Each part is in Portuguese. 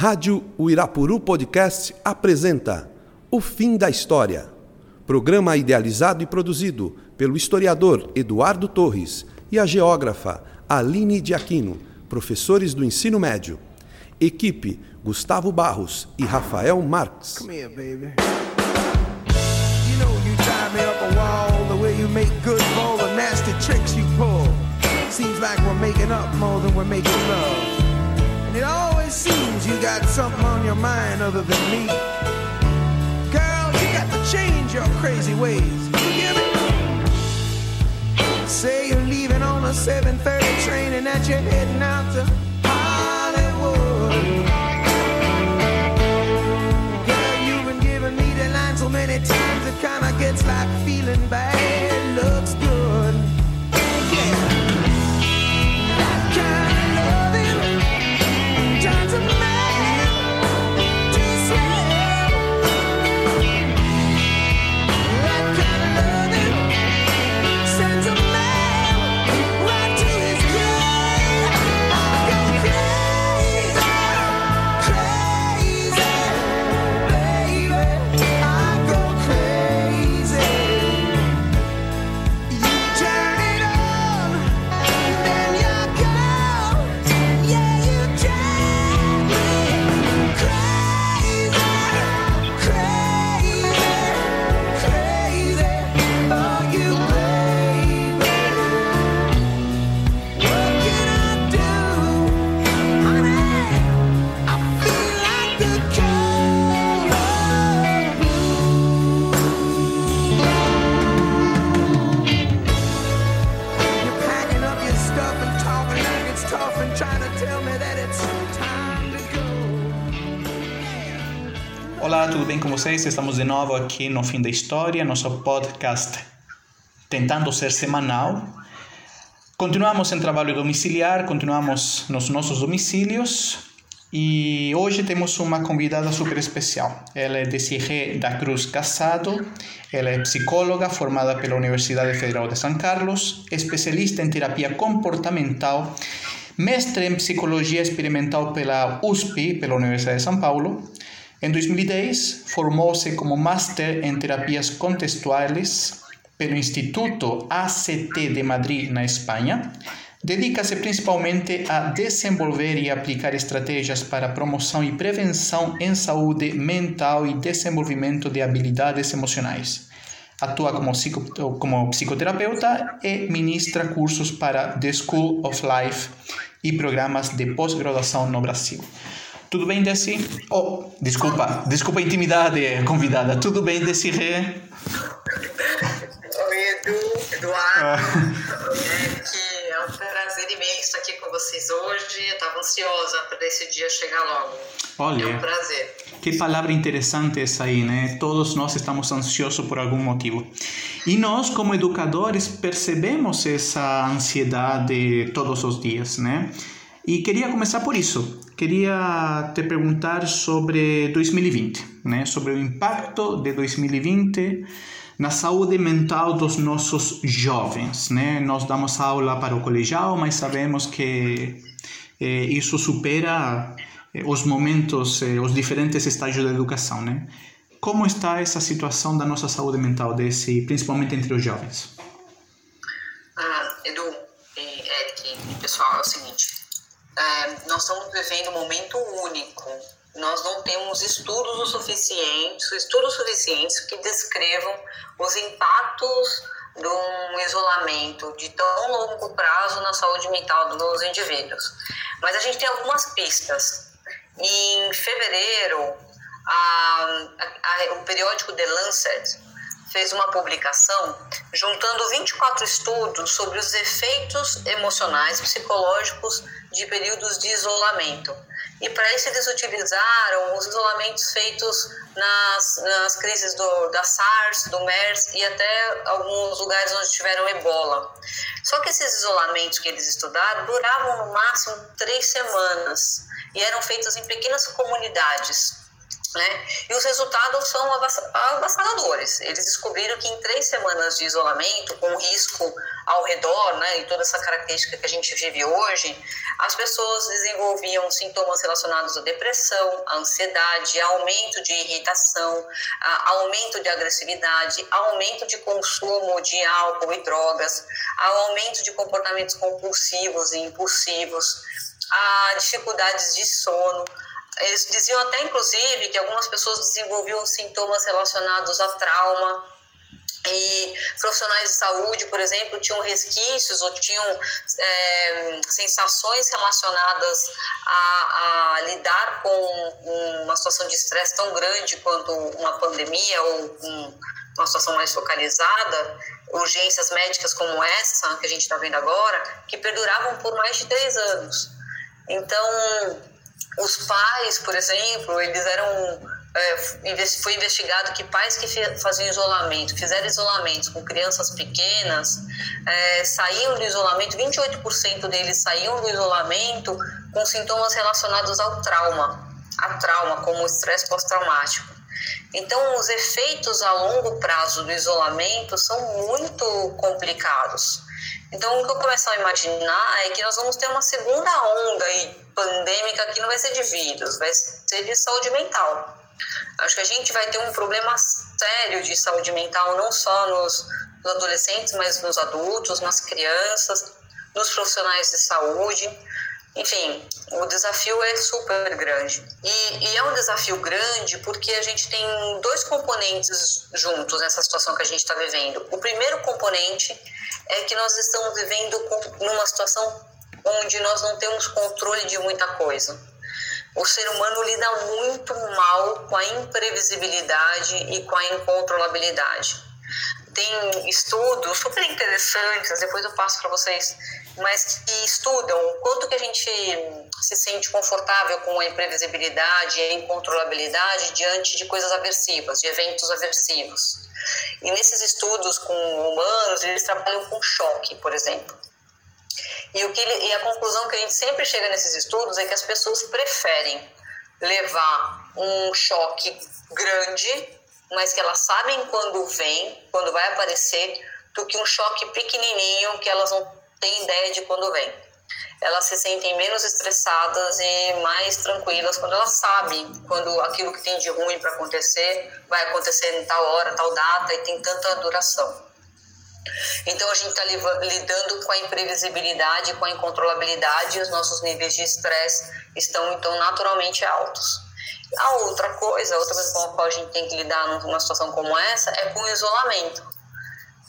Rádio Uirapuru Podcast apresenta O Fim da História. Programa idealizado e produzido pelo historiador Eduardo Torres e a geógrafa Aline de Aquino, professores do ensino médio. Equipe Gustavo Barros e Rafael Marques. Come here, baby. You know you drive me up a wall the way you make good for all the nasty tricks you pull. Seems like we're making up more than we're making love. And it always seems you got something on your mind other than me. Girl, you got to change your crazy ways. You hear me? Say you're leaving on a 7:30 train and that you're heading out to Estamos de novo aqui no Fim da História, nosso podcast tentando ser semanal. Continuamos em trabalho domiciliar, continuamos nos nossos domicílios e hoje temos uma convidada super especial. Ela é Desirê da Cruz Casado, ela é psicóloga formada pela Universidade Federal de São Carlos, especialista em terapia comportamental, mestre em psicologia experimental pela USP, pela Universidade de São Paulo. Em 2010, formou-se como Master em Terapias Contextuais pelo Instituto ACT de Madrid, na Espanha. Dedica-se principalmente a desenvolver e aplicar estratégias para promoção e prevenção em saúde mental e desenvolvimento de habilidades emocionais. Atua como, psico, como psicoterapeuta e ministra cursos para The School of Life e programas de pós-graduação no Brasil. Tudo bem, Desi? Oh, desculpa, desculpa a intimidade, convidada. Tudo bem, Desirê? Oi, Edu, Eduardo. É que é um prazer imenso aqui com vocês hoje. Eu estava ansiosa para esse dia chegar logo. Olha. É um prazer. Que palavra interessante essa aí, né? Todos nós estamos ansiosos por algum motivo. E nós, como educadores, percebemos essa ansiedade todos os dias, né? E queria começar por isso. Queria te perguntar sobre 2020, né? Sobre o impacto de 2020 na saúde mental dos nossos jovens, né? Nós damos aula para o colegial, mas sabemos que eh, isso supera eh, os momentos, eh, os diferentes estágios da educação, né? Como está essa situação da nossa saúde mental, desse, principalmente entre os jovens? Ah, Edu, Eric, pessoal, é o seguinte: é, nós estamos vivendo um momento único. Nós não temos estudos o suficientes, estudos suficientes que descrevam os impactos de um isolamento de tão longo prazo na saúde mental dos indivíduos. Mas a gente tem algumas pistas. Em fevereiro, a, a, o periódico The Lancet fez uma publicação juntando 24 estudos sobre os efeitos emocionais psicológicos de períodos de isolamento. E para isso eles utilizaram os isolamentos feitos nas, nas crises do, da SARS, do MERS e até alguns lugares onde tiveram ebola. Só que esses isolamentos que eles estudaram duravam no máximo três semanas e eram feitos em pequenas comunidades Né? E os resultados são avassaladores. Eles descobriram que em três semanas de isolamento, com risco ao redor né, e toda essa característica que a gente vive hoje, as pessoas desenvolviam sintomas relacionados à depressão, à ansiedade, aumento de irritação, aumento de agressividade, aumento de consumo de álcool e drogas, aumento de comportamentos compulsivos e impulsivos, a dificuldades de sono eles diziam até, inclusive, que algumas pessoas desenvolviam sintomas relacionados a trauma. E profissionais de saúde, por exemplo, tinham resquícios ou tinham é, sensações relacionadas a, a, lidar com uma situação de estresse tão grande quanto uma pandemia ou um, uma situação mais focalizada, urgências médicas como essa que a gente está vendo agora, que perduravam por mais de três anos. Então, os pais, por exemplo, eles eram é, foi investigado que pais que faziam isolamento, fizeram isolamento com crianças pequenas, é, saíam do isolamento, 28% deles saíam do isolamento com sintomas relacionados ao trauma, a trauma, como o estresse pós-traumático. Então, os efeitos a longo prazo do isolamento são muito complicados. Então, o que eu começo a imaginar é que nós vamos ter uma segunda onda pandêmica que não vai ser de vírus, vai ser de saúde mental. Acho que a gente vai ter um problema sério de saúde mental, não só nos, nos adolescentes, mas nos adultos, nas crianças, nos profissionais de saúde. Enfim, o desafio é super grande. E, e, é um desafio grande porque a gente tem dois componentes juntos nessa situação que a gente está vivendo. O primeiro componente é que nós estamos vivendo numa situação onde nós não temos controle de muita coisa. O ser humano lida muito mal com a imprevisibilidade e com a incontrolabilidade. Tem estudos super interessantes, depois eu passo para vocês, mas que estudam o quanto que a gente se sente confortável com a imprevisibilidade e a incontrolabilidade diante de coisas aversivas, de eventos aversivos. E nesses estudos com humanos, eles trabalham com choque, por exemplo. E, o que e a conclusão que a gente sempre chega nesses estudos é que as pessoas preferem levar um choque grande, mas que elas sabem quando vem, quando vai aparecer, do que um choque pequenininho que elas não têm ideia de quando vem elas se sentem menos estressadas e mais tranquilas quando elas sabem quando aquilo que tem de ruim para acontecer vai acontecer em tal hora, tal data e tem tanta duração. Então a gente está lidando com a imprevisibilidade, com a incontrolabilidade e os nossos níveis de estresse estão então naturalmente altos. A outra coisa, outra coisa com a qual a gente tem que lidar numa situação como essa é com o isolamento.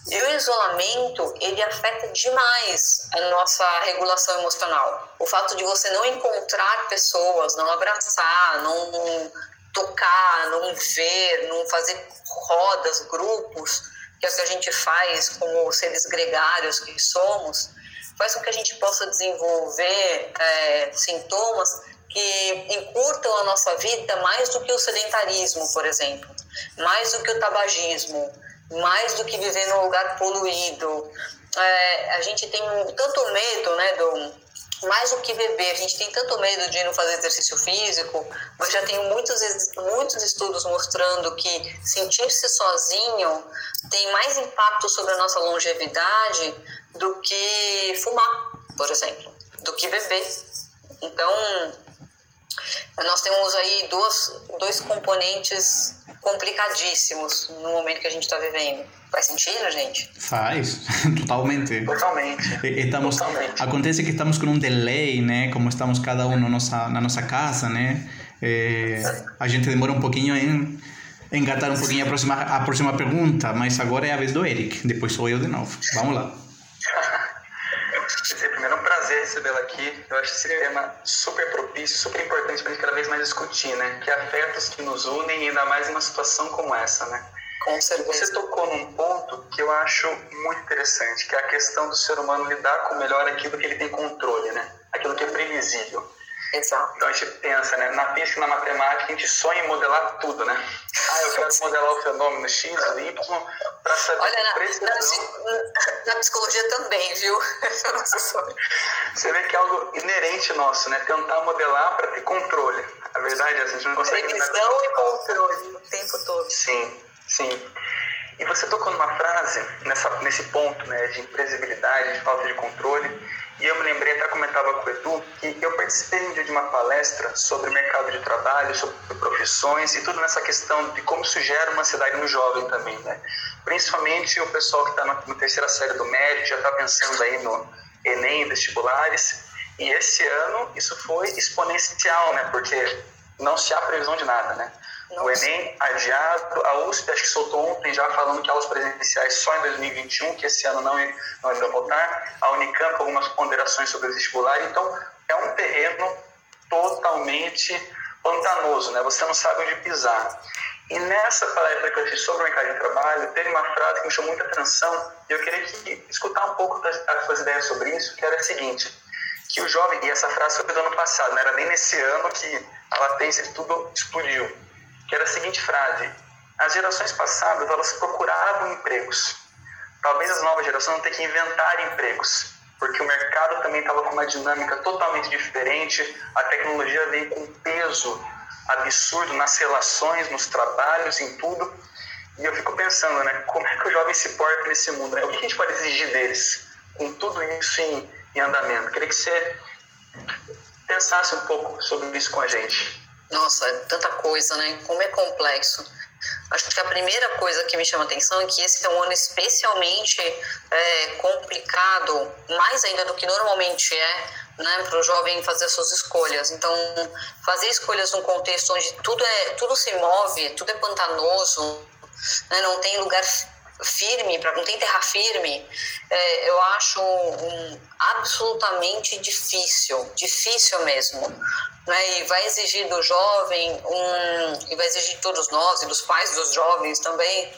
E o isolamento, ele afeta demais a nossa regulação emocional. O fato de você não encontrar pessoas, não abraçar, não tocar, não ver, não fazer rodas, grupos, que é o que a gente faz como seres gregários que somos, faz com que a gente possa desenvolver é, sintomas que encurtam a nossa vida mais do que o sedentarismo, por exemplo, mais do que o tabagismo, mais do que viver num lugar poluído. É, a gente tem tanto medo, né, do mais do que beber, a gente tem tanto medo de não fazer exercício físico, mas já tem muitos, muitos estudos mostrando que sentir-se sozinho tem mais impacto sobre a nossa longevidade do que fumar, por exemplo, do que beber. Então, nós temos aí dois, dois componentes complicadíssimos no momento que a gente está vivendo. Faz sentido, gente? Faz, totalmente. Totalmente. Estamos, totalmente. Acontece que estamos com um delay, né? Como estamos cada um na nossa, na nossa casa, né? É, a gente demora um pouquinho em engatar um pouquinho a próxima, a próxima pergunta, mas agora é a vez do Eric. Depois sou eu de novo. Vamos lá. Primeiro, é um prazer recebê-la aqui. Eu acho esse tema super propício, super importante para a gente cada vez mais discutir, né? Que afetos que nos unem, ainda mais em uma situação como essa, né? Com certeza. Você tocou num ponto que eu acho muito interessante, que é a questão do ser humano lidar com melhor aquilo que ele tem controle, né? Aquilo que é previsível. Exato. Então a gente pensa, né? Na física e na matemática, a gente sonha em modelar tudo, né? Ah, eu quero modelar o fenômeno X, Y, para saber Olha, na, precisão. Na, na, psicologia também, viu? Você vê que é algo inerente nosso, né? Tentar modelar para ter controle. A verdade é que a gente não consegue... Previsão e controle o tempo todo. Sim, sim. E você tocou numa frase, nessa, nesse ponto né, de imprevisibilidade, de falta de controle, e eu me lembrei, até comentava com o Edu, que eu participei um dia de uma palestra sobre mercado de trabalho, sobre profissões e tudo nessa questão de como isso gera uma ansiedade no jovem também, né? Principalmente o pessoal que está na, na, terceira série do médio, já está pensando aí no Enem, vestibulares, e esse ano isso foi exponencial, né? Porque não se há previsão de nada, né? Nossa. O Enem adiado, a USP acho que soltou ontem já falando que aulas presenciais só em 2021, que esse ano não, não irá voltar. A Unicamp algumas ponderações sobre o vestibular. Então, é um terreno totalmente pantanoso, né? Você não sabe onde pisar. E nessa palestra que eu fiz sobre o mercado de trabalho, teve uma frase que me chamou muita atenção e eu queria que, escutar um pouco das, das suas ideias sobre isso, que era a seguinte, que o jovem, e essa frase foi do ano passado, não era nem nesse ano que a latência de tudo explodiu, que era a seguinte frase: as gerações passadas elas procuravam empregos. Talvez as novas gerações não tenham que inventar empregos, porque o mercado também estava com uma dinâmica totalmente diferente, a tecnologia veio com peso absurdo nas relações, nos trabalhos, em tudo. E eu fico pensando, né, como é que o jovem se porta nesse mundo? Né? O que a gente pode exigir deles com tudo isso em, em andamento? Queria que você pensasse um pouco sobre isso com a gente. Nossa, é tanta coisa, né? Como é complexo. Acho que a primeira coisa que me chama atenção é que esse é um ano especialmente é, complicado, mais ainda do que normalmente é, né, para o jovem fazer suas escolhas. Então, fazer escolhas num contexto onde tudo é tudo se move, tudo é pantanoso, né, não tem lugar firme, não tem terra firme, é, eu acho um, absolutamente difícil, difícil mesmo. Né? E vai exigir do jovem, um, e vai exigir de todos nós, e dos pais dos jovens também,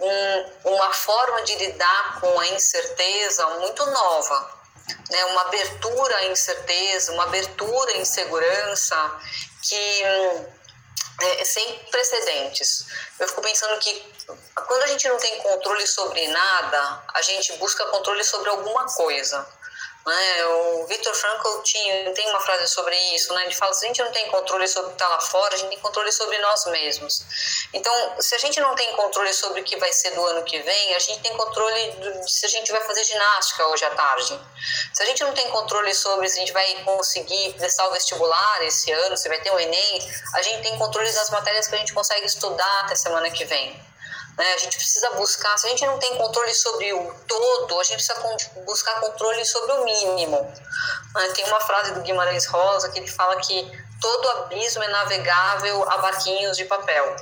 um, uma forma de lidar com a incerteza muito nova. Né? Uma abertura à incerteza, uma abertura à insegurança que é, sem precedentes. Eu fico pensando que quando a gente não tem controle sobre nada, a gente busca controle sobre alguma coisa. Né? O Victor Frankl tinha, tem uma frase sobre isso, né? ele fala se a gente não tem controle sobre o que está lá fora, a gente tem controle sobre nós mesmos. Então, se a gente não tem controle sobre o que vai ser do ano que vem, a gente tem controle de se a gente vai fazer ginástica hoje à tarde. Se a gente não tem controle sobre se a gente vai conseguir prestar o vestibular esse ano, se vai ter o Enem, a gente tem controle das matérias que a gente consegue estudar até semana que vem. Né? A gente precisa buscar, se a gente não tem controle sobre o todo, a gente precisa buscar controle sobre o mínimo. Né? Tem uma frase do Guimarães Rosa que ele fala que todo abismo é navegável a barquinhos de papel.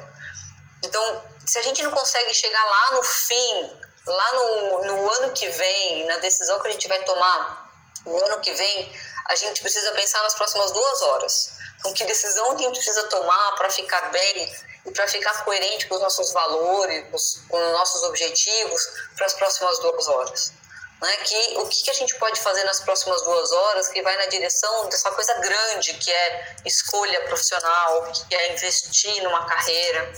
Então, se a gente não consegue chegar lá no fim, lá no, no ano que vem, na decisão que a gente vai tomar no ano que vem, a gente precisa pensar nas próximas duas horas. Então, que decisão que a gente precisa tomar para ficar bem e para ficar coerente com os nossos valores, com os nossos objetivos para as próximas duas horas. Né? Que, o que, a gente pode fazer nas próximas duas horas que vai na direção dessa coisa grande que é escolha profissional, que é investir numa carreira.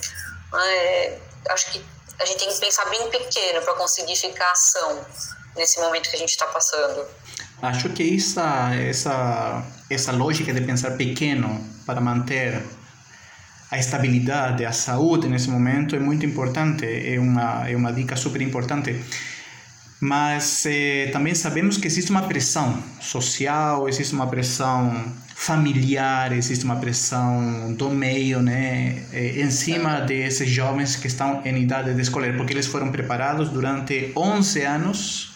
Né? Acho que a gente tem que pensar bem pequeno para conseguir ficar ação nesse momento que a gente está passando. Acho que essa, essa, essa lógica de pensar pequeno para manter a estabilidade, a saúde nesse momento é muito importante, é uma, é uma dica super importante. Mas eh, também sabemos que existe uma pressão social, existe uma pressão familiar, existe uma pressão do meio, né, eh, em cima desses jovens que estão em idade de escolher, porque eles foram preparados durante 11 anos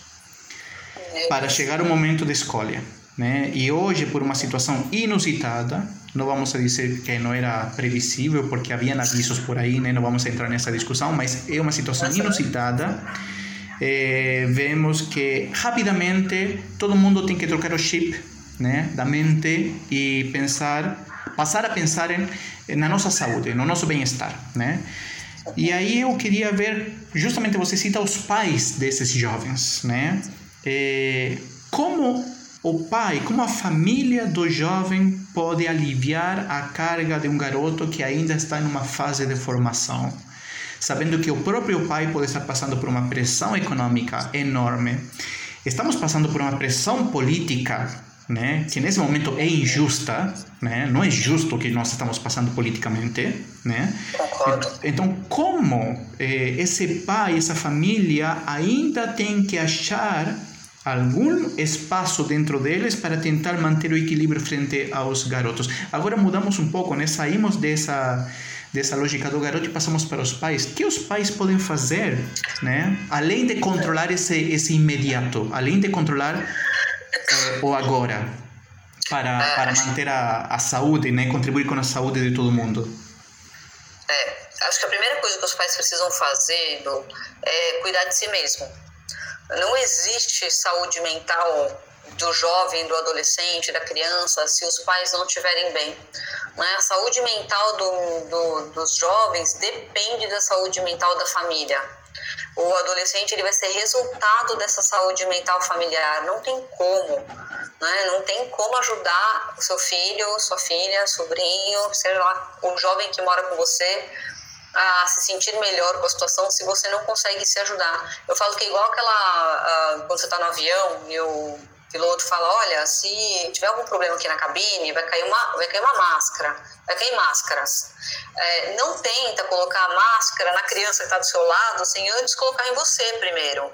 para chegar ao momento de escolha, né? E hoje, por uma situação inusitada, não vamos dizer que não era previsível, porque haviam avisos por aí, né? não vamos entrar nessa discussão, mas é uma situação inusitada. É, vemos que rapidamente todo mundo tem que trocar o chip né, da mente e pensar, passar a pensar em, na nossa saúde, no nosso bem-estar, né? E aí eu queria ver, justamente você cita os pais desses jovens, né? É, como o pai, como a família do jovem pode aliviar a carga de um garoto que ainda está em uma fase de formação, sabendo que o próprio pai pode estar passando por uma pressão econômica enorme. Estamos passando por uma pressão política né, que nesse momento é injusta, né, não é justo o que nós estamos passando politicamente, né? Então, como eh, esse pai, essa família ainda tem que achar algum espaço dentro deles para tentar manter o equilíbrio frente aos garotos. Agora mudamos um pouco, né? Saímos dessa dessa lógica do garoto e passamos para os pais. O que os pais podem fazer, né? Além de controlar esse esse imediato, além de controlar eh, o agora, para para manter a, a saúde, né? Contribuir com a saúde de todo mundo. É, acho que a primeira coisa que os pais precisam fazer é cuidar de si mesmo. Não existe saúde mental do jovem, do adolescente, da criança, se os pais não estiverem bem. Né? A saúde mental do, do, dos jovens depende da saúde mental da família. O adolescente ele vai ser resultado dessa saúde mental familiar. Não tem como, né? Não tem como ajudar o seu filho, sua filha, sobrinho, sei lá, o jovem que mora com você a se sentir melhor com a situação se você não consegue se ajudar. Eu falo que é igual aquela. Uh, quando você está no avião e o piloto fala: olha, se tiver algum problema aqui na cabine, vai cair uma, vai cair uma máscara, vai cair máscaras. É, não tenta colocar a máscara na criança que está do seu lado sem antes colocar em você primeiro.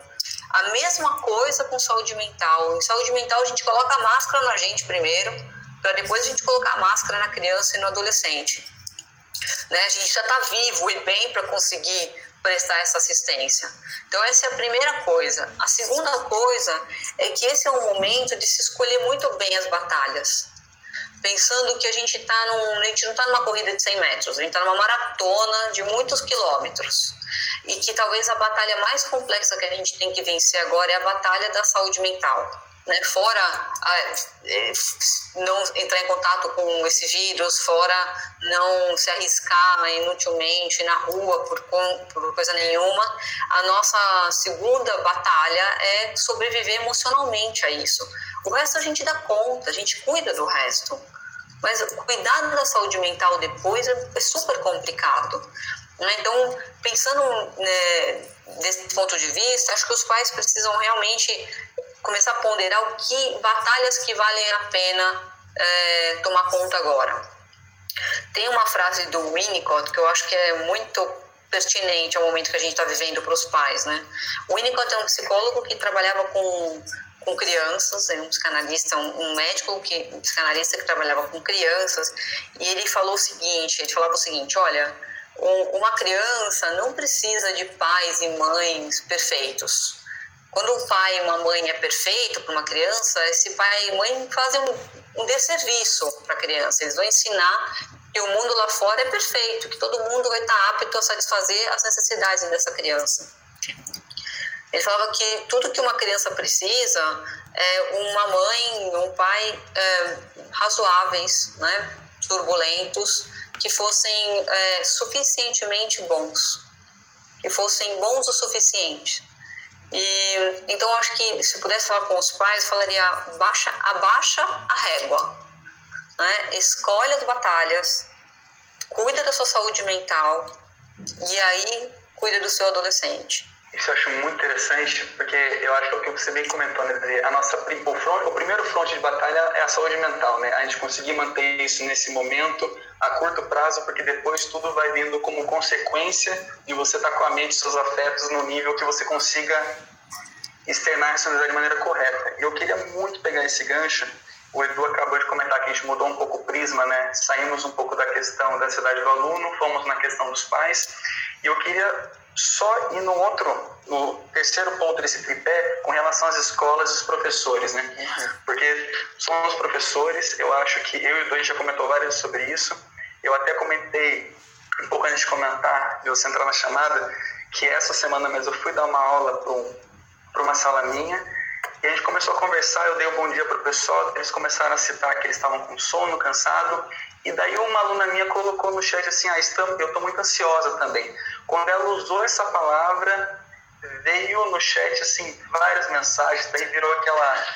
A mesma coisa com saúde mental. Em saúde mental, a gente coloca a máscara na gente primeiro, para depois a gente colocar a máscara na criança e no adolescente. Né? A gente já está vivo e bem para conseguir prestar essa assistência. Então, essa é a primeira coisa. A segunda coisa é que esse é um momento de se escolher muito bem as batalhas. Pensando que a gente está num. A gente não está numa corrida de 100 metros, a gente está numa maratona de muitos quilômetros. E que talvez a batalha mais complexa que a gente tem que vencer agora é a batalha da saúde mental né, fora a, é, não entrar em contato com esse vírus, fora não se arriscar inutilmente na rua por, por coisa nenhuma, a nossa segunda batalha é sobreviver emocionalmente a isso. O resto a gente dá conta, a gente cuida do resto. Mas cuidar da saúde mental depois é, é super complicado. Né? Então, pensando né, desse ponto de vista, acho que os pais precisam realmente começar a ponderar o que batalhas que valem a pena é, tomar conta agora. Tem uma frase do Winnicott que eu acho que é muito pertinente ao momento que a gente está vivendo para os pais, né? O Winnicott é um psicólogo que trabalhava com com crianças, é um psicanalista, um, médico que um psicanalista que trabalhava com crianças, e ele falou o seguinte, ele falava o seguinte, olha, uma criança não precisa de pais e mães perfeitos. Quando um pai e uma mãe é perfeito para uma criança, esse pai e mãe fazem um, um desserviço para a criança. Eles vão ensinar que o mundo lá fora é perfeito, que todo mundo vai estar apto a satisfazer as necessidades dessa criança. Ele falava que tudo que uma criança precisa é uma mãe, um pai é, razoáveis, né, turbulentos, que fossem é, suficientemente bons, que fossem bons o suficiente. E, então, acho que se pudesse falar com os pais, falaria: baixa, abaixa a régua, né? escolhe as batalhas, cuida da sua saúde mental e aí cuida do seu adolescente. Isso eu acho muito interessante, porque eu acho que é o que você bem comentou, né? A nossa, o, front, o primeiro fronte de batalha é a saúde mental, né? A gente conseguir manter isso nesse momento, a curto prazo, porque depois tudo vai vindo como consequência de você estar com a mente e seus afetos no nível que você consiga externar essa de maneira correta. E eu queria muito pegar esse gancho. O Edu acabou de comentar que a gente mudou um pouco o prisma, né? Saímos um pouco da questão da cidade do aluno, fomos na questão dos pais. E eu queria só ir no outro, no terceiro ponto desse tripé, com relação às escolas e os professores, né? Uhum. Porque somos professores, eu acho que eu e o Dois já comentou várias sobre isso. Eu até comentei, um pouco antes de comentar, de você entrar na chamada, que essa semana mesmo eu fui dar uma aula para uma sala minha e a gente começou a conversar, eu dei um bom dia para o pessoal, eles começaram a citar que eles estavam com sono, cansado, e daí uma aluna minha colocou no chat assim, ah, eu estou muito ansiosa também. Quando ela usou essa palavra, veio no chat assim várias mensagens, daí virou aquela,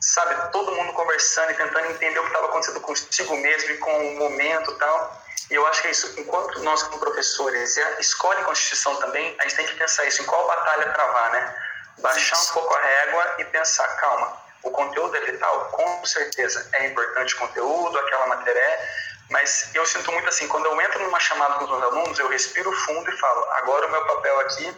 sabe, todo mundo conversando e tentando entender o que estava acontecendo consigo mesmo e com o momento e tal. E eu acho que é isso, enquanto nós como professores escolhem Constituição também, a gente tem que pensar isso, em qual batalha travar, né? Baixar um pouco a régua e pensar, calma, O conteúdo é vital? Com certeza. É importante o conteúdo, aquela matéria é, mas eu sinto muito assim, quando eu entro numa chamada com os meus alunos, eu respiro fundo e falo, agora o meu papel aqui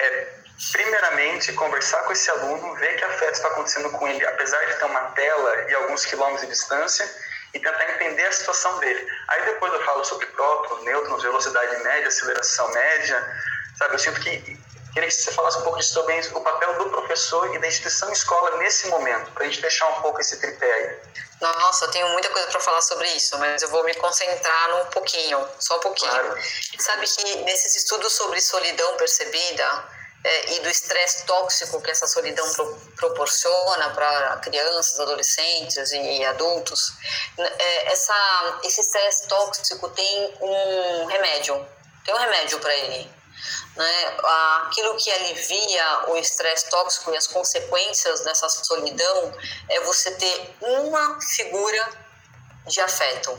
é, primeiramente, conversar com esse aluno, ver que afeto está acontecendo com ele, apesar de ter uma tela e alguns quilômetros de distância, e tentar entender a situação dele. Aí depois eu falo sobre prótons, nêutrons, velocidade média, aceleração média, sabe? Eu sinto que queria que você falasse um pouco disso também, o papel do professor e da instituição escola nesse momento, para a gente deixar um pouco esse tripé aí. Nossa, eu tenho muita coisa para falar sobre isso, mas eu vou me concentrar num pouquinho, só um pouquinho. Claro. Sabe que nesses estudos sobre solidão percebida, é, e do estresse tóxico que essa solidão pro, proporciona para crianças, adolescentes e adultos, é, essa, esse estresse tóxico tem um remédio, tem um remédio para ele. Né? Aquilo que alivia o estresse tóxico e as consequências dessa solidão é você ter uma figura de afeto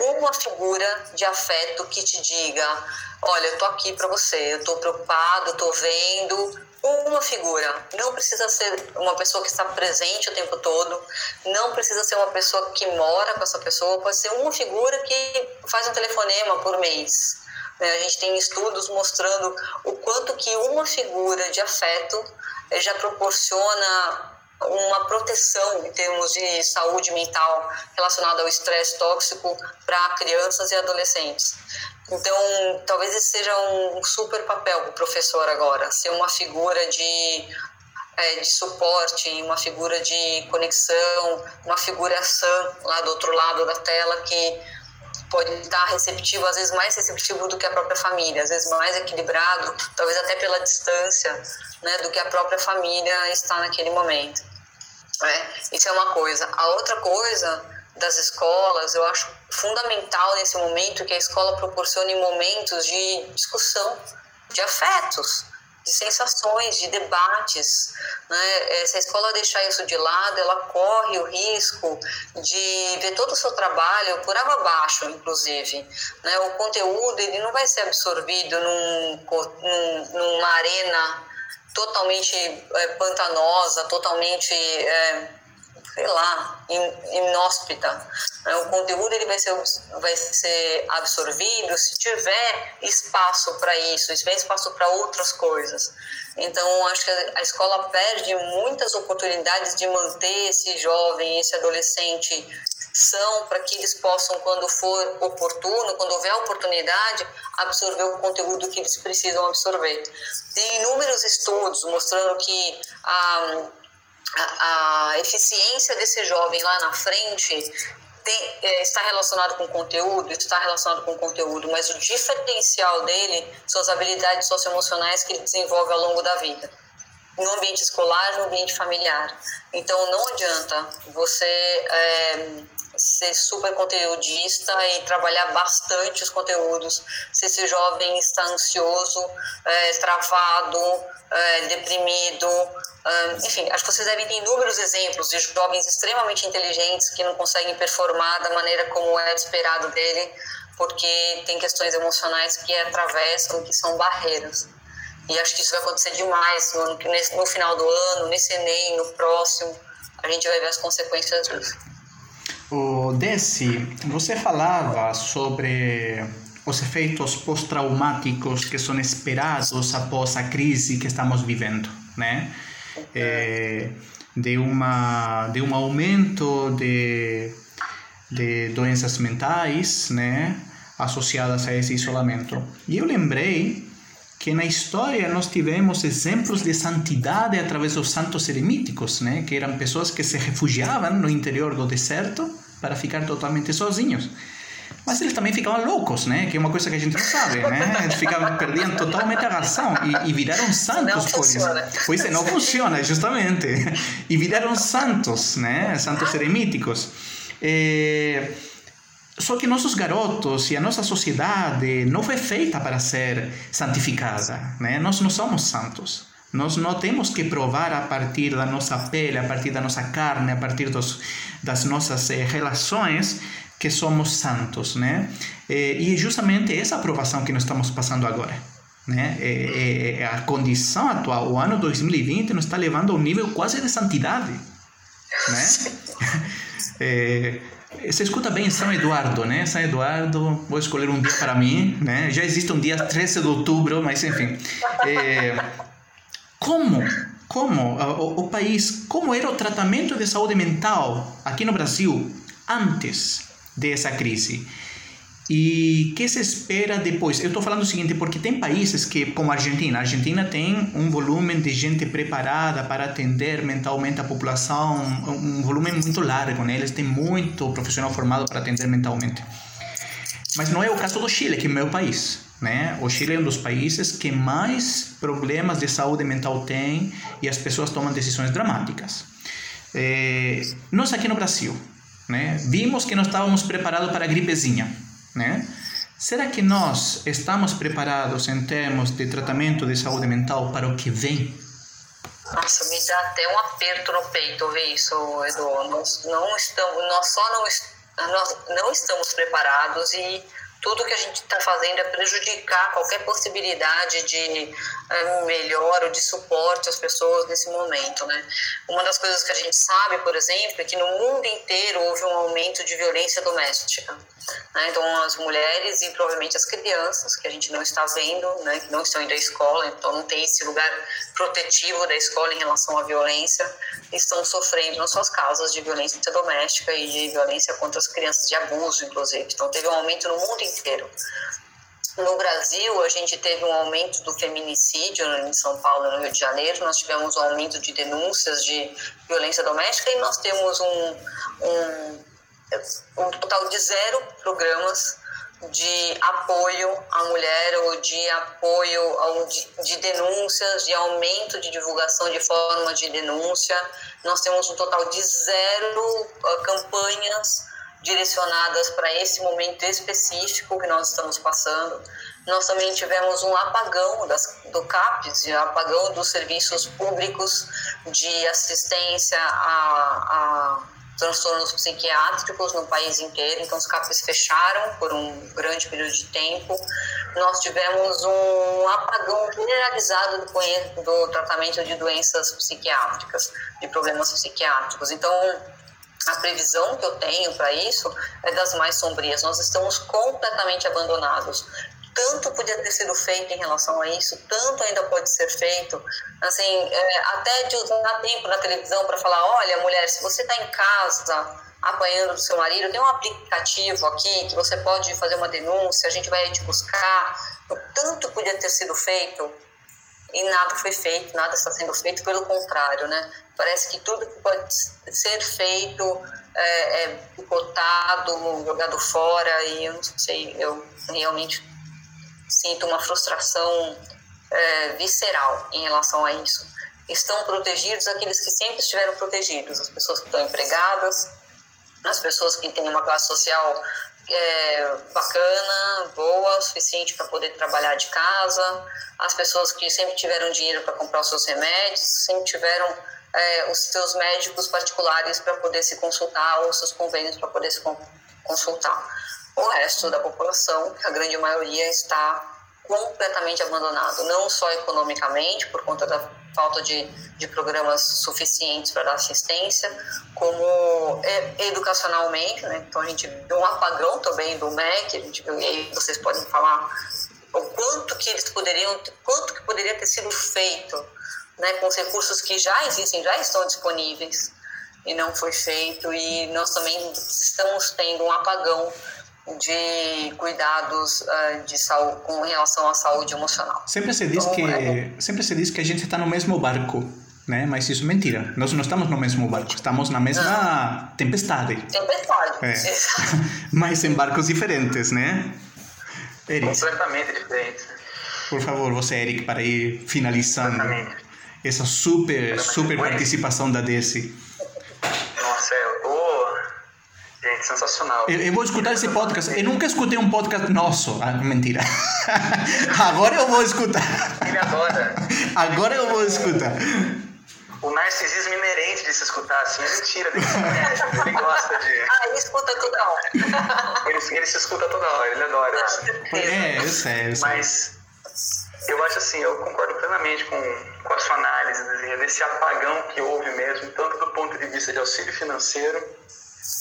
uma figura de afeto que te diga: olha, eu tô aqui para você, eu tô preocupado, eu tô vendo. Uma figura, não precisa ser uma pessoa que está presente o tempo todo, não precisa ser uma pessoa que mora com essa pessoa, pode ser uma figura que faz um telefonema por mês. Né? A gente tem estudos mostrando o quanto que uma figura de afeto eh, já proporciona uma proteção em termos de saúde mental relacionada ao estresse tóxico para crianças e adolescentes. Então, talvez esse seja um super papel para o professor agora, ser uma figura de, é, de suporte, uma figura de conexão, uma figura sã lá do outro lado da tela que pode estar receptivo, às vezes mais receptivo do que a própria família, às vezes mais equilibrado, talvez até pela distância, né, do que a própria família está naquele momento. Né? Isso é uma coisa. A outra coisa das escolas, eu acho fundamental nesse momento que a escola proporcione momentos de discussão, de afetos, de sensações, de debates. Né? Se a escola deixar isso de lado, ela corre o risco de ver todo o seu trabalho por água abaixo, inclusive. Né? O conteúdo ele não vai ser absorvido num, num, numa arena totalmente é, pantanosa, totalmente, é, sei lá, inóspita. É, o conteúdo ele vai ser, vai ser absorvido se tiver espaço para isso, se tiver espaço para outras coisas. Então, acho que a escola perde muitas oportunidades de manter esse jovem, esse adolescente são para que eles possam, quando for oportuno, quando houver oportunidade, absorver o conteúdo que eles precisam absorver. Tem inúmeros estudos mostrando que a, a, eficiência desse jovem lá na frente tem, é, está relacionado com conteúdo, está relacionado com conteúdo, mas o diferencial dele são as habilidades socioemocionais que ele desenvolve ao longo da vida no ambiente escolar, no ambiente familiar. Então, não adianta você é, ser super conteudista e trabalhar bastante os conteúdos. Se esse jovem está ansioso, é, travado, é, deprimido, é, enfim, acho que vocês devem ter inúmeros exemplos de jovens extremamente inteligentes que não conseguem performar da maneira como é esperado dele, porque tem questões emocionais que atravessam, que são barreiras. E acho que isso vai acontecer demais no, no final do ano, nesse Enem, no próximo. A gente vai ver as consequências disso. O Desi, você falava sobre os efeitos pós-traumáticos que são esperados após a crise que estamos vivendo, né? É, de uma de um aumento de de doenças mentais, né, associadas a esse isolamento. E eu lembrei que na história nós tivemos exemplos de santidade através dos santos eremíticos, né? que eram pessoas que se refugiavam no interior do deserto para ficar totalmente sozinhos. Mas eles também ficavam loucos, né? Que é uma coisa que a gente não sabe, né? Eles ficavam, perdiam totalmente a razão e, e viraram santos não por funciona. isso. Pois é, não funciona, justamente. E viraram santos, né? Santos eremíticos. É... Só que nossos garotos e a nossa sociedade não foi feita para ser santificada, né? Nós não somos santos. Nós não temos que provar a partir da nossa pele, a partir da nossa carne, a partir dos, das nossas eh, relações que somos santos, né? Eh, e é justamente essa aprovação que nós estamos passando agora. né? É, é, a condição atual, o ano 2020 nos está levando a um nível quase de santidade, né? é, você escuta bem São Eduardo, né? São Eduardo, vou escolher um dia para mim, né? Já existe um dia 13 de outubro, mas enfim. É, como, como o, o país, como era o tratamento de saúde mental aqui no Brasil antes dessa crise? E que se espera depois? Eu estou falando o seguinte, porque tem países que, como a Argentina, a Argentina tem um volume de gente preparada para atender mentalmente a população, um volume muito largo, né? Eles têm muito profissional formado para atender mentalmente. Mas não é o caso do Chile, que é o meu país, né? O Chile é um dos países que mais problemas de saúde mental tem e as pessoas tomam decisões dramáticas. É, nós aqui no Brasil, né? Vimos que não estávamos preparados para a gripezinha né? Será que nós estamos preparados em termos de tratamento de saúde mental para o que vem? Nossa, me dá até um aperto no peito ver isso, Edu. Nós não estamos, nós só não, nós não estamos preparados e tudo que a gente está fazendo é prejudicar qualquer possibilidade de é, melhora ou de suporte às pessoas nesse momento, né? Uma das coisas que a gente sabe, por exemplo, é que no mundo inteiro houve um aumento de violência doméstica. Né? Então, as mulheres e provavelmente as crianças, que a gente não está vendo, né? que não estão indo à escola, então não tem esse lugar protetivo da escola em relação à violência, estão sofrendo nas suas casas de violência doméstica e de violência contra as crianças, de abuso, inclusive. Então, teve um aumento no mundo inteiro. No Brasil, a gente teve um aumento do feminicídio em São Paulo, no Rio de Janeiro. Nós tivemos um aumento de denúncias de violência doméstica e nós temos um, um, um total de zero programas de apoio à mulher ou de apoio ao, de, de, denúncias, de aumento de divulgação de forma de denúncia. Nós temos um total de zero uh, campanhas direcionadas para esse momento específico que nós estamos passando. Nós também tivemos um apagão das, do CAPES, um apagão dos serviços públicos de assistência a, a transtornos psiquiátricos no país inteiro, então os CAPES fecharam por um grande período de tempo. Nós tivemos um apagão generalizado do, do tratamento de doenças psiquiátricas, de problemas psiquiátricos. Então, a previsão que eu tenho para isso é das mais sombrias. Nós estamos completamente abandonados. Tanto podia ter sido feito em relação a isso, tanto ainda pode ser feito. Assim, é, até de usar tempo na televisão para falar: olha, mulher, se você está em casa apanhando do seu marido, tem um aplicativo aqui que você pode fazer uma denúncia, a gente vai te buscar. Tanto podia ter sido feito e nada foi feito, nada está sendo feito, pelo contrário, né? Parece que tudo que pode ser feito é, é picotado, jogado fora, e eu não sei, eu realmente sinto uma frustração é, visceral em relação a isso. Estão protegidos aqueles que sempre estiveram protegidos, as pessoas que estão empregadas, as pessoas que têm uma classe social é, bacana, boa, suficiente para poder trabalhar de casa, as pessoas que sempre tiveram dinheiro para comprar os seus remédios, sempre tiveram é, os seus médicos particulares para poder se consultar, ou seus convênios para poder se consultar. O resto da população, a grande maioria, está completamente abandonado, não só economicamente, por conta da falta de, de programas suficientes para dar assistência, como educacionalmente, né? Então a gente viu um apagão também do MEC, a gente viu, e aí vocês podem falar o quanto que eles poderiam, quanto que poderia ter sido feito, né, com os recursos que já existem, já estão disponíveis e não foi feito e nós também estamos tendo um apagão de cuidados uh, de saúde com relação à saúde emocional. Sempre se diz então, que é... sempre se diz que a gente está no mesmo barco, né? Mas isso é mentira. Nós não estamos no mesmo barco, estamos na mesma não. tempestade. Tempestade. É. Mas em barcos diferentes, né? Eric. Completamente diferentes. Por favor, você, Eric, para ir finalizando essa super, super participação da Desi. Nossa, é, oh, gente, sensacional. Eu, eu, vou escutar esse podcast. Eu nunca escutei um podcast nosso. Ah, mentira. Agora eu vou escutar. Ele adora. Agora eu vou escutar. O narcisismo inerente de se escutar assim é mentira dele. Ele gosta de. Ah, ele escuta toda hora. Ele, ele se escuta toda hora, ele adora. É, eu sei, eu sei. Mas Eu acho assim, eu concordo plenamente com, com a sua análise né, desse apagão que houve mesmo, tanto do ponto de vista de auxílio financeiro,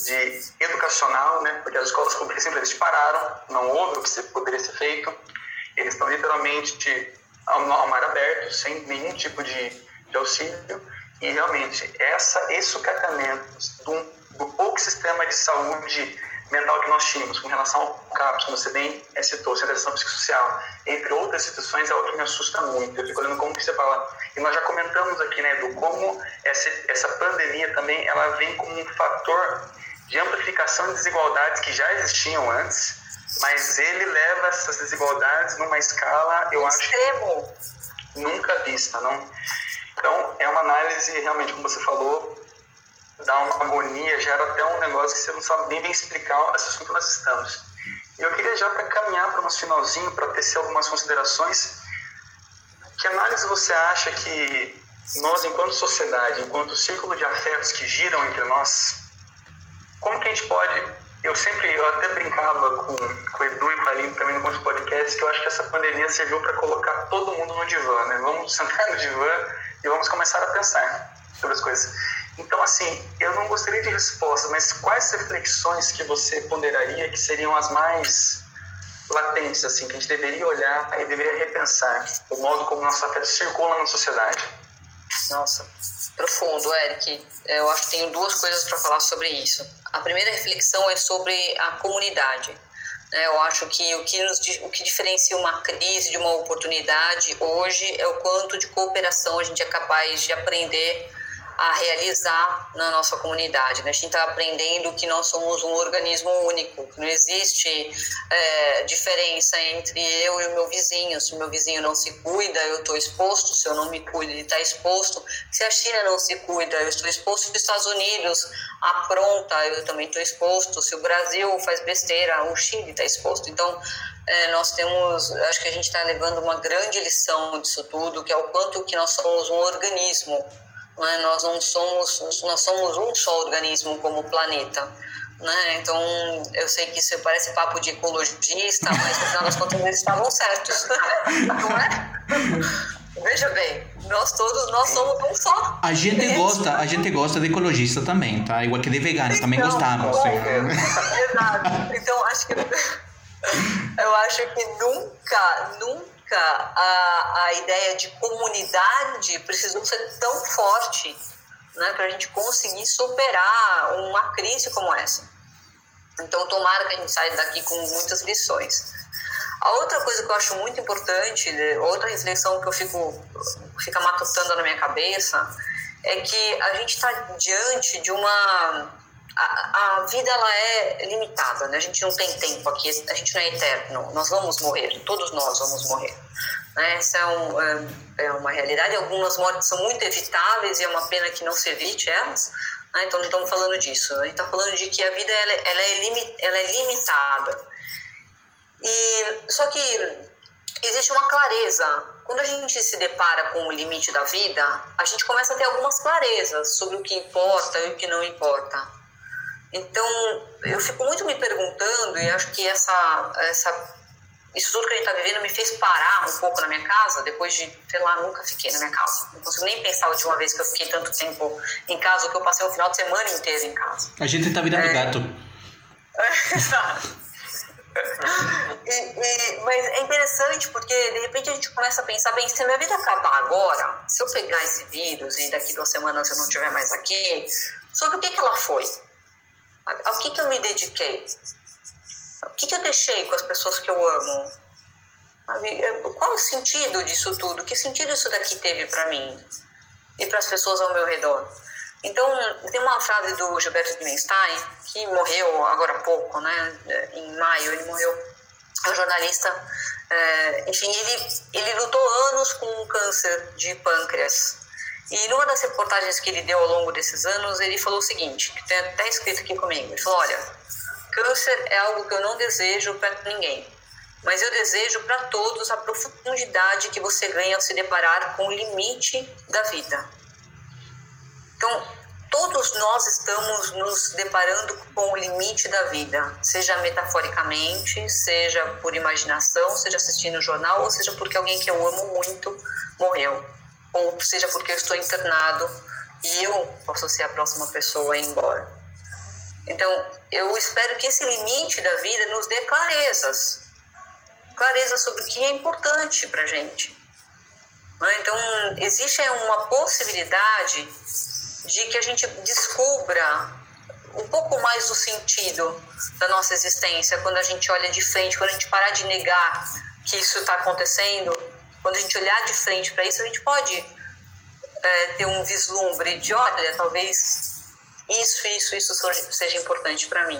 de educacional, né? Porque as escolas públicas simplesmente pararam, não houve o que poderia ser feito. Eles estão literalmente ao, ao mar aberto, sem nenhum tipo de, de auxílio. E realmente, essa, esse sucatamento do, do pouco sistema de saúde mental que nós tínhamos com relação ao CAPS, como você bem citou, Centração Psicossocial, entre outras instituições, é o que me assusta muito. Eu fico olhando como que você fala, e nós já comentamos aqui, né, do como essa, essa pandemia também, ela vem como um fator de amplificação de desigualdades que já existiam antes, mas ele leva essas desigualdades numa escala, eu acho, Extremo. nunca vista, não? Então, é uma análise, realmente, como você falou, dá uma agonia, gera até um negócio que você não sabe nem explicar esse assunto que nós estamos. E eu queria já para caminhar para nosso finalzinho, para tecer algumas considerações, que análise você acha que nós, enquanto sociedade, enquanto círculo de afetos que giram entre nós, como que a gente pode eu sempre, eu até brincava com, com o Edu e com a Aline também no nosso podcast, que eu acho que essa pandemia serviu para colocar todo mundo no divã, né? Vamos sentar no divã e vamos começar a pensar sobre as coisas. Então, assim, eu não gostaria de respostas, mas quais reflexões que você ponderaria que seriam as mais latentes, assim, que a gente deveria olhar e deveria repensar o modo como nosso afeto circula na sociedade? Nossa, profundo, Eric. Eu acho que tenho duas coisas para falar sobre isso. A primeira reflexão é sobre a comunidade. né? Eu acho que o que, nos, o que diferencia uma crise de uma oportunidade hoje é o quanto de cooperação a gente é capaz de aprender a realizar na nossa comunidade. Né? A gente está aprendendo que nós somos um organismo único, que não existe é, diferença entre eu e o meu vizinho. Se o meu vizinho não se cuida, eu estou exposto. Se eu não me cuido, ele está exposto. Se a China não se cuida, eu estou exposto. Se os Estados Unidos apronta, eu também estou exposto. Se o Brasil faz besteira, o Chile está exposto. Então, é, nós temos, acho que a gente está levando uma grande lição disso tudo, que é o quanto que nós somos um organismo né? Nós não somos, nós somos um só organismo como planeta. Né? Então, eu sei que isso parece papo de ecologista, mas no final das contas eles estavam certos, não é? Veja bem, nós todos nós somos um só. A gente gosta, a gente gosta de ecologista também, tá? Igual que de vegano, também Então, gostamos. é, Exato. Então, acho que eu acho que nunca, nunca a, a ideia de comunidade precisou ser tão forte né, para a gente conseguir superar uma crise como essa. Então, tomara que a gente saia daqui com muitas lições. A outra coisa que eu acho muito importante, outra reflexão que eu fico fica matutando na minha cabeça, é que a gente está diante de uma a, a, vida ela é limitada, né? A gente não tem tempo aqui, a gente não é eterno. Nós vamos morrer, todos nós vamos morrer. Né? Essa é, um, é, é uma realidade. Algumas mortes são muito evitáveis e é uma pena que não se evite elas. Né? Então não estamos falando disso. A gente está falando de que a vida ela, ela, é, limi, ela é limitada. E só que existe uma clareza. Quando a gente se depara com o limite da vida, a gente começa a ter algumas clarezas sobre o que importa e o que não importa. Então, eu fico muito me perguntando, e acho que essa, essa, isso tudo que a gente está vivendo me fez parar um pouco na minha casa, depois de, sei lá, nunca fiquei na minha casa. Não consigo nem pensar a última vez que eu fiquei tanto tempo em casa, que eu passei o final de semana inteiro em casa. A gente tá virando É. gato. Exato. Mas é interessante porque de repente a gente começa a pensar, bem, se a minha vida acabar agora, se eu pegar esse vírus e daqui duas semanas eu não estiver mais aqui, sobre o que, que ela foi? Ao que, que eu me dediquei? O que, que eu deixei com as pessoas que eu amo? É, Qual o sentido disso tudo? Que sentido isso daqui teve para mim e para as pessoas ao meu redor? Então, tem uma frase do Gilberto Dimenstein, que morreu agora há pouco, né? em maio, ele morreu. É um jornalista. é, enfim, ele, ele lutou anos com um câncer de pâncreas. E numa das reportagens que ele deu ao longo desses anos, ele falou o seguinte, que tem até escrito aqui comigo. Ele falou, olha, câncer é algo que eu não desejo para ninguém, mas eu desejo para todos a profundidade que você ganha ao se deparar com o limite da vida. Então, todos nós estamos nos deparando com o limite da vida, seja metaforicamente, seja por imaginação, seja assistindo o jornal, ou seja porque alguém que eu amo muito morreu, ou seja porque eu estou internado e eu posso ser a próxima pessoa a ir embora. Então, eu espero que esse limite da vida nos dê clarezas, clareza sobre o que é importante para gente. Né? Então, existe uma possibilidade de que a gente descubra um pouco mais do sentido da nossa existência quando a gente olha de frente, quando a gente parar de negar que isso está acontecendo, quando a gente olhar de frente para isso, a gente pode é, ter um vislumbre de, olha, talvez isso, isso, isso seja importante para mim.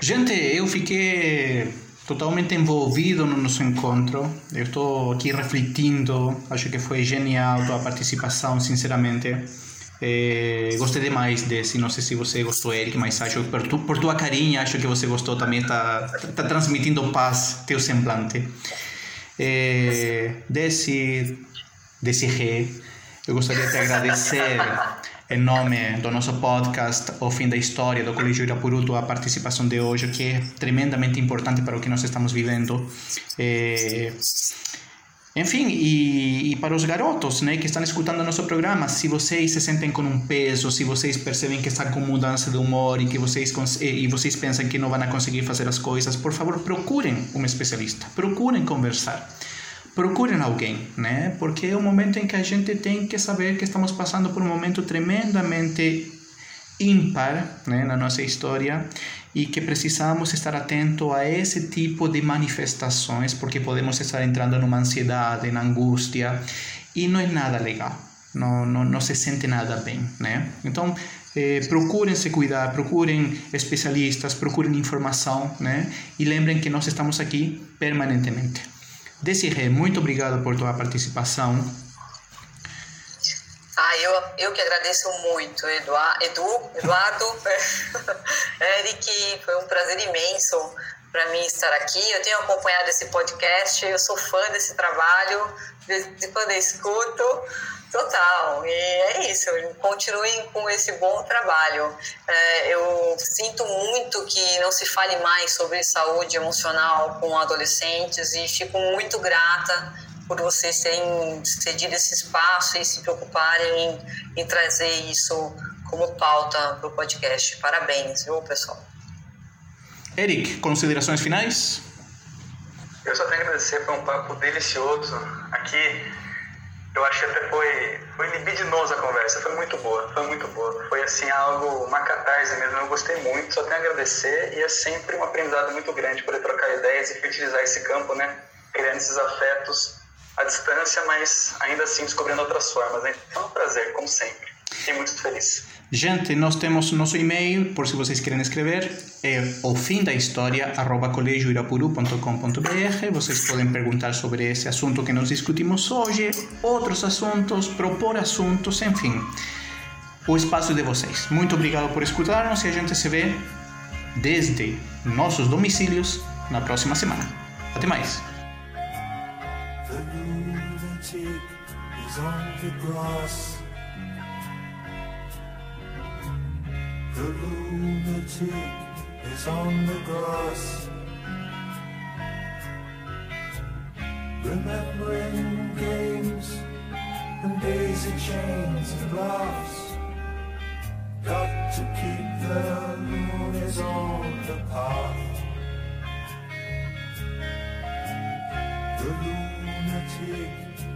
Gente, eu fiquei totalmente envolvido no nosso encontro. Eu estou aqui refletindo, acho que foi genial a participação, sinceramente. É, gostei demais desse, não sei se você gostou, Eric, mas acho que por, tu, por tua carinha, acho que você gostou também, está tá transmitindo paz, teu semblante. Desse, desse rei, eu gostaria de agradecer em nome do nosso podcast O Fim da História do Colégio Irapuruto a participação de hoje, que é tremendamente importante para o que nós estamos vivendo. É, enfim, e, e, para os garotos né, que estão escutando nosso programa, se vocês se sentem com um peso, se vocês percebem que estão com mudança de humor e que vocês, e vocês pensam que não vão conseguir fazer as coisas, por favor, procurem um especialista, procurem conversar, procurem alguém, né? Porque é o momento em que a gente tem que saber que estamos passando por um momento tremendamente ímpar né, na nossa história e que precisamos estar atento a esse tipo de manifestações porque podemos estar entrando numa ansiedade, na angústia e não é nada legal, não, não, não se sente nada bem, né? Então, eh, procurem se cuidar, procurem especialistas, procurem informação, né? E lembrem que nós estamos aqui permanentemente. Desirê, muito obrigado por tua participação. Eu, eu que agradeço muito, Eduardo, Edu, Eduardo, Eric, foi um prazer imenso para mim estar aqui. Eu tenho acompanhado esse podcast, eu sou fã desse trabalho, de quando eu escuto, total. E é isso, continuem com esse bom trabalho. É, eu sinto muito que não se fale mais sobre saúde emocional com adolescentes e fico muito grata por vocês terem cedido esse espaço e se preocuparem em, em trazer isso como pauta para o podcast. Parabéns, viu, pessoal? Eric, considerações finais? Eu só tenho a agradecer, foi um papo delicioso aqui. Eu acho que até foi, foi libidinosa a conversa, foi muito boa, foi muito boa. Foi assim algo, uma catarse mesmo, eu gostei muito, só tenho a agradecer e é sempre um aprendizado muito grande poder trocar ideias e fertilizar esse campo, né? Criando esses afetos à distância, mas ainda assim descobrindo outras formas. Né? Então é um prazer, como sempre. Fiquei muito feliz. Gente, nós temos nosso e-mail, por se vocês querem escrever, é o fim da história, arroba. Vocês podem perguntar sobre esse assunto que nós discutimos hoje, outros assuntos, propor assuntos, enfim. O espaço de vocês. Muito obrigado por escutar-nos e a gente se vê desde nossos domicílios na próxima semana. Até mais! On the grass. The lunatic is on the grass. Remembering games and daisy chains and laughs. Got to keep the loonies on the path. The lunatic